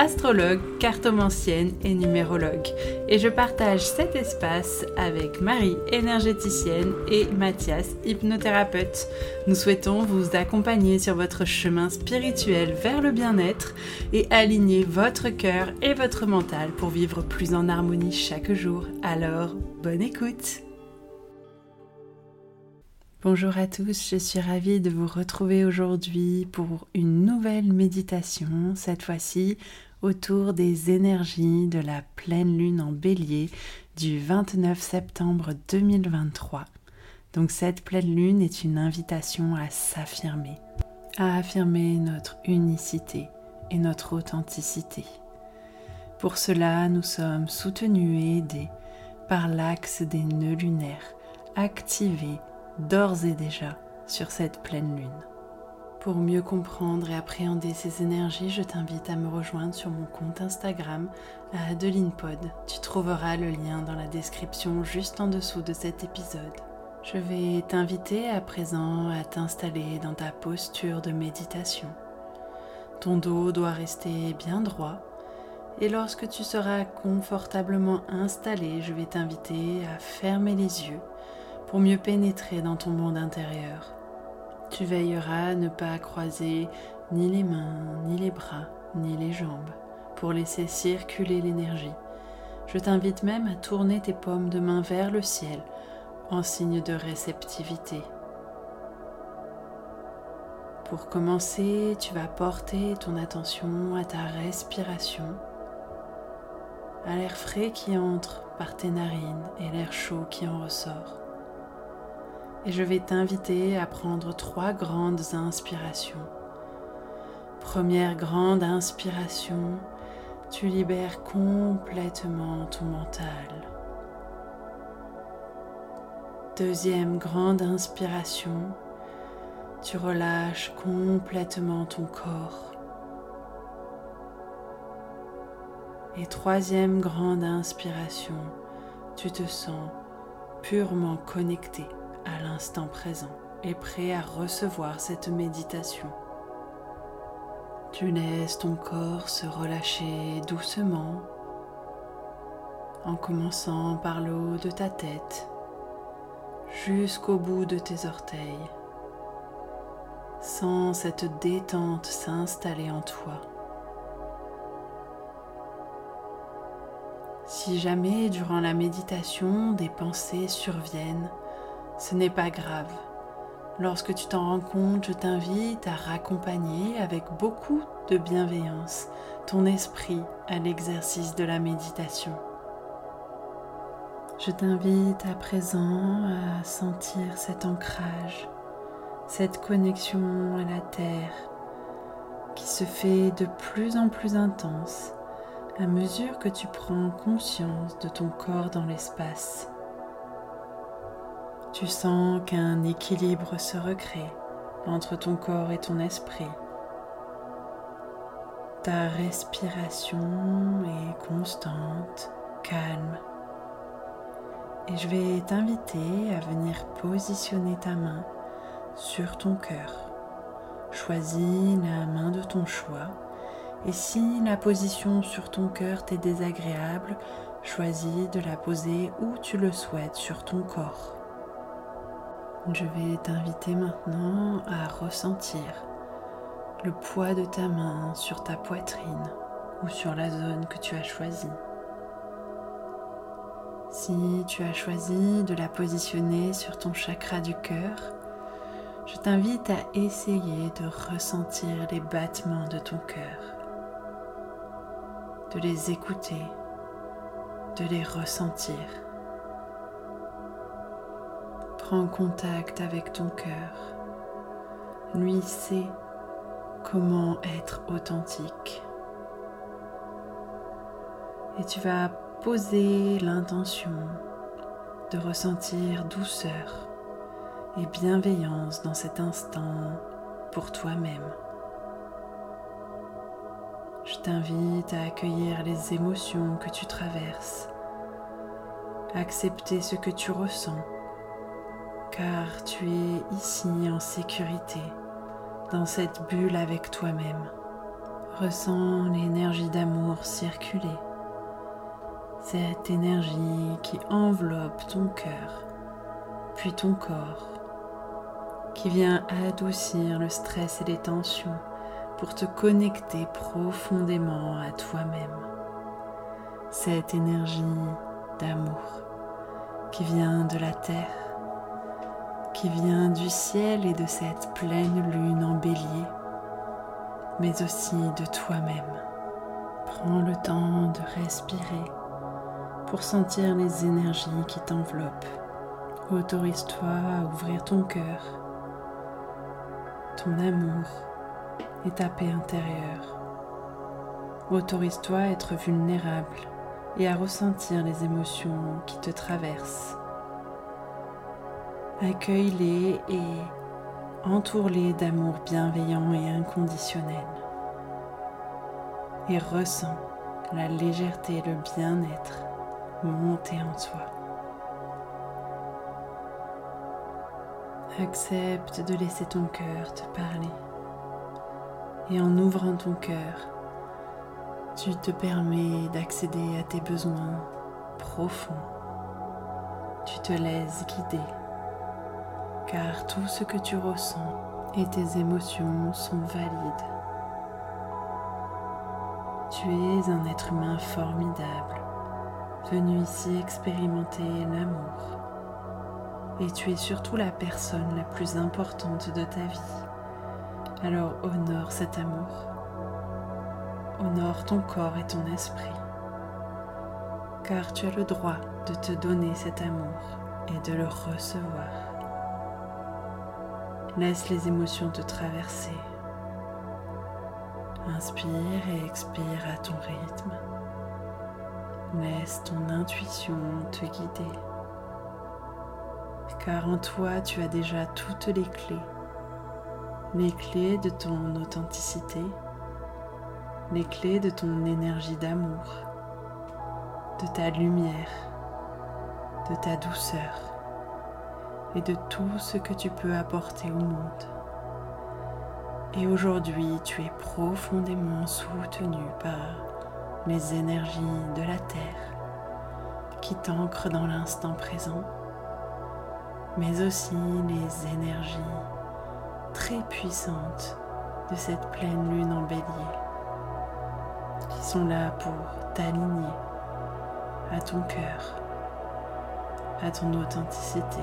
astrologue, cartomancienne et numérologue. Et je partage cet espace avec Marie, énergéticienne, et Mathias, hypnothérapeute. Nous souhaitons vous accompagner sur votre chemin spirituel vers le bien-être et aligner votre cœur et votre mental pour vivre plus en harmonie chaque jour. Alors, bonne écoute Bonjour à tous, je suis ravie de vous retrouver aujourd'hui pour une nouvelle méditation, cette fois-ci autour des énergies de la pleine lune en bélier du 29 septembre 2023. Donc cette pleine lune est une invitation à s'affirmer, à affirmer notre unicité et notre authenticité. Pour cela, nous sommes soutenus et aidés par l'axe des nœuds lunaires activés d'ores et déjà sur cette pleine lune. Pour mieux comprendre et appréhender ces énergies, je t'invite à me rejoindre sur mon compte Instagram à AdelinePod. Tu trouveras le lien dans la description juste en dessous de cet épisode. Je vais t'inviter à présent à t'installer dans ta posture de méditation. Ton dos doit rester bien droit et lorsque tu seras confortablement installé, je vais t'inviter à fermer les yeux pour mieux pénétrer dans ton monde intérieur. Tu veilleras à ne pas croiser ni les mains, ni les bras, ni les jambes, pour laisser circuler l'énergie. Je t'invite même à tourner tes paumes de main vers le ciel en signe de réceptivité. Pour commencer, tu vas porter ton attention à ta respiration, à l'air frais qui entre par tes narines et l'air chaud qui en ressort et je vais t'inviter à prendre trois grandes inspirations. Première grande inspiration, tu libères complètement ton mental. Deuxième grande inspiration, tu relâches complètement ton corps. Et troisième grande inspiration, tu te sens purement connecté à l'instant présent et prêt à recevoir cette méditation. Tu laisses ton corps se relâcher doucement en commençant par le haut de ta tête jusqu'au bout de tes orteils. Sens cette détente s'installer en toi. Si jamais durant la méditation des pensées surviennent, ce n'est pas grave. Lorsque tu t'en rends compte, je t'invite à raccompagner avec beaucoup de bienveillance ton esprit à l'exercice de la méditation. Je t'invite à présent à sentir cet ancrage, cette connexion à la terre qui se fait de plus en plus intense à mesure que tu prends conscience de ton corps dans l'espace. Tu sens qu'un équilibre se recrée entre ton corps et ton esprit. Ta respiration est constante, calme. Et je vais t'inviter à venir positionner ta main sur ton cœur. Choisis la main de ton choix. Et si la position sur ton cœur t'est désagréable, choisis de la poser où tu le souhaites sur ton corps. Je vais t'inviter maintenant à ressentir le poids de ta main sur ta poitrine ou sur la zone que tu as choisie. Si tu as choisi de la positionner sur ton chakra du cœur, je t'invite à essayer de ressentir les battements de ton cœur, de les écouter, de les ressentir. Prends contact avec ton cœur. Lui sait comment être authentique. Et tu vas poser l'intention de ressentir douceur et bienveillance dans cet instant pour toi-même. Je t'invite à accueillir les émotions que tu traverses accepter ce que tu ressens, car tu es ici en sécurité, dans cette bulle avec toi-même. Ressens l'énergie d'amour circuler, cette énergie qui enveloppe ton cœur, puis ton corps, qui vient adoucir le stress et les tensions pour te connecter profondément à toi-même. Cette énergie d'amour qui vient de la terre, qui vient du ciel et de cette pleine lune en bélier, mais aussi de toi-même. Prends le temps de respirer pour sentir les énergies qui t'enveloppent. Autorise-toi à ouvrir ton cœur, ton amour et ta paix intérieure. Autorise-toi à être vulnérable et à ressentir les émotions qui te traversent. Accueille-les et entoure-les d'amour bienveillant et inconditionnel. Et ressens la légèreté et le bien-être monter en toi. Accepte de laisser ton cœur te parler. Et en ouvrant ton cœur, tu te permets d'accéder à tes besoins profonds. Tu te laisses guider, car tout ce que tu ressens et tes émotions sont valides. Tu es un être humain formidable, venu ici expérimenter l'amour. Et tu es surtout la personne la plus importante de ta vie. Alors honore cet amour honore ton corps et ton esprit, car tu as le droit de te donner cet amour et de le recevoir. Laisse les émotions te traverser. Inspire et expire à ton rythme. Laisse ton intuition te guider. Car en toi, tu as déjà toutes les clés. Les clés de ton authenticité, les clés de ton énergie d'amour, de ta lumière, de ta douceur et de tout ce que tu peux apporter au monde. Et aujourd'hui, tu es profondément soutenu par les énergies de la Terre qui t'ancrent dans l'instant présent, mais aussi les énergies très puissantes de cette pleine lune en bélier qui sont là pour t'aligner à ton cœur, à ton authenticité.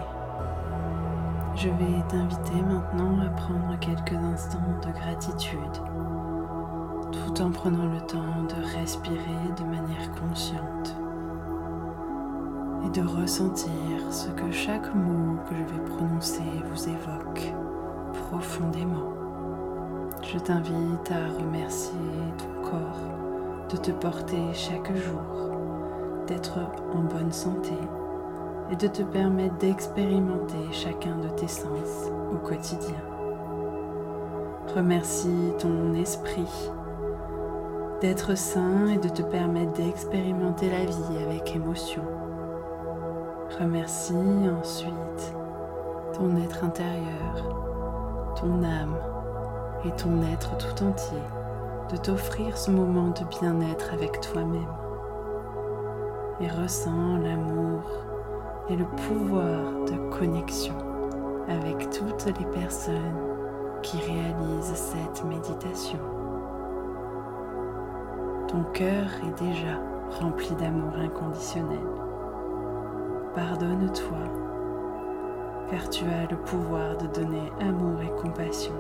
Je vais t'inviter maintenant à prendre quelques instants de gratitude tout en prenant le temps de respirer de manière consciente et de ressentir ce que chaque mot que je vais prononcer vous évoque profondément. Je t'invite à remercier ton corps de te porter chaque jour, d'être en bonne santé et de te permettre d'expérimenter chacun de tes sens au quotidien. Remercie ton esprit d'être sain et de te permettre d'expérimenter la vie avec émotion. Remercie ensuite ton être intérieur, ton âme et ton être tout entier de t'offrir ce moment de bien-être avec toi-même. Et ressens l'amour et le pouvoir de connexion avec toutes les personnes qui réalisent cette méditation. Ton cœur est déjà rempli d'amour inconditionnel. Pardonne-toi, car tu as le pouvoir de donner amour et compassion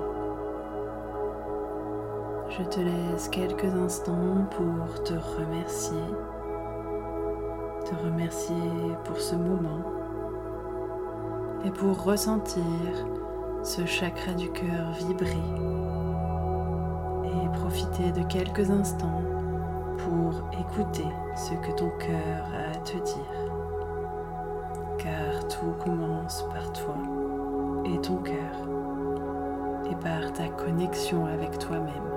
je te laisse quelques instants pour te remercier, te remercier pour ce moment et pour ressentir ce chakra du cœur vibrer et profiter de quelques instants pour écouter ce que ton cœur a à te dire. Car tout commence par toi et ton cœur et par ta connexion avec toi-même.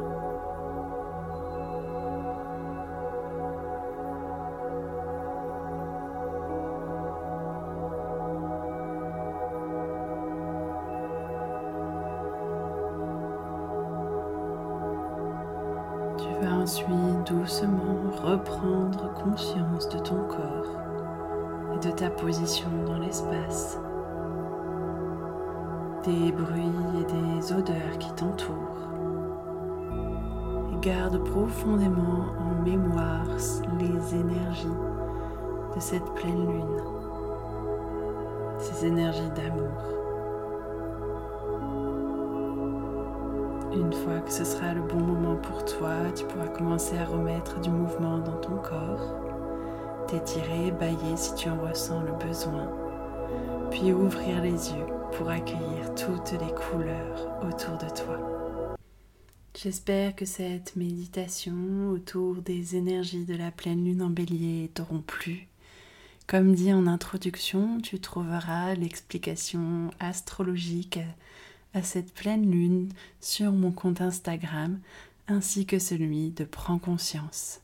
Vas ensuite doucement reprendre conscience de ton corps et de ta position dans l'espace, des bruits et des odeurs qui t'entourent. Et garde profondément en mémoire les énergies de cette pleine lune, ces énergies d'amour. Une fois que ce sera le bon moment pour toi, tu pourras commencer à remettre du mouvement dans ton corps, t'étirer, bailler si tu en ressens le besoin, puis ouvrir les yeux pour accueillir toutes les couleurs autour de toi. J'espère que cette méditation autour des énergies de la pleine lune en bélier t'auront plu. Comme dit en introduction, tu trouveras l'explication astrologique cette pleine lune sur mon compte Instagram ainsi que celui de Prends Conscience.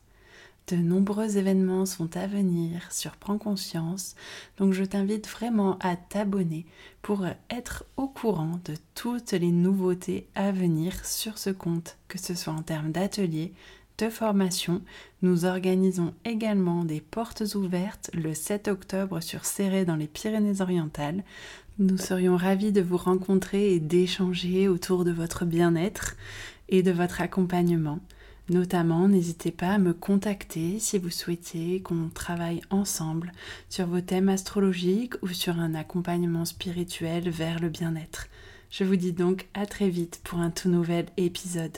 De nombreux événements sont à venir sur Prends Conscience, donc je t'invite vraiment à t'abonner pour être au courant de toutes les nouveautés à venir sur ce compte, que ce soit en termes d'ateliers, de formation. Nous organisons également des portes ouvertes le 7 octobre sur Serré dans les Pyrénées-Orientales. Nous serions ravis de vous rencontrer et d'échanger autour de votre bien-être et de votre accompagnement. Notamment, n'hésitez pas à me contacter si vous souhaitez qu'on travaille ensemble sur vos thèmes astrologiques ou sur un accompagnement spirituel vers le bien-être. Je vous dis donc à très vite pour un tout nouvel épisode.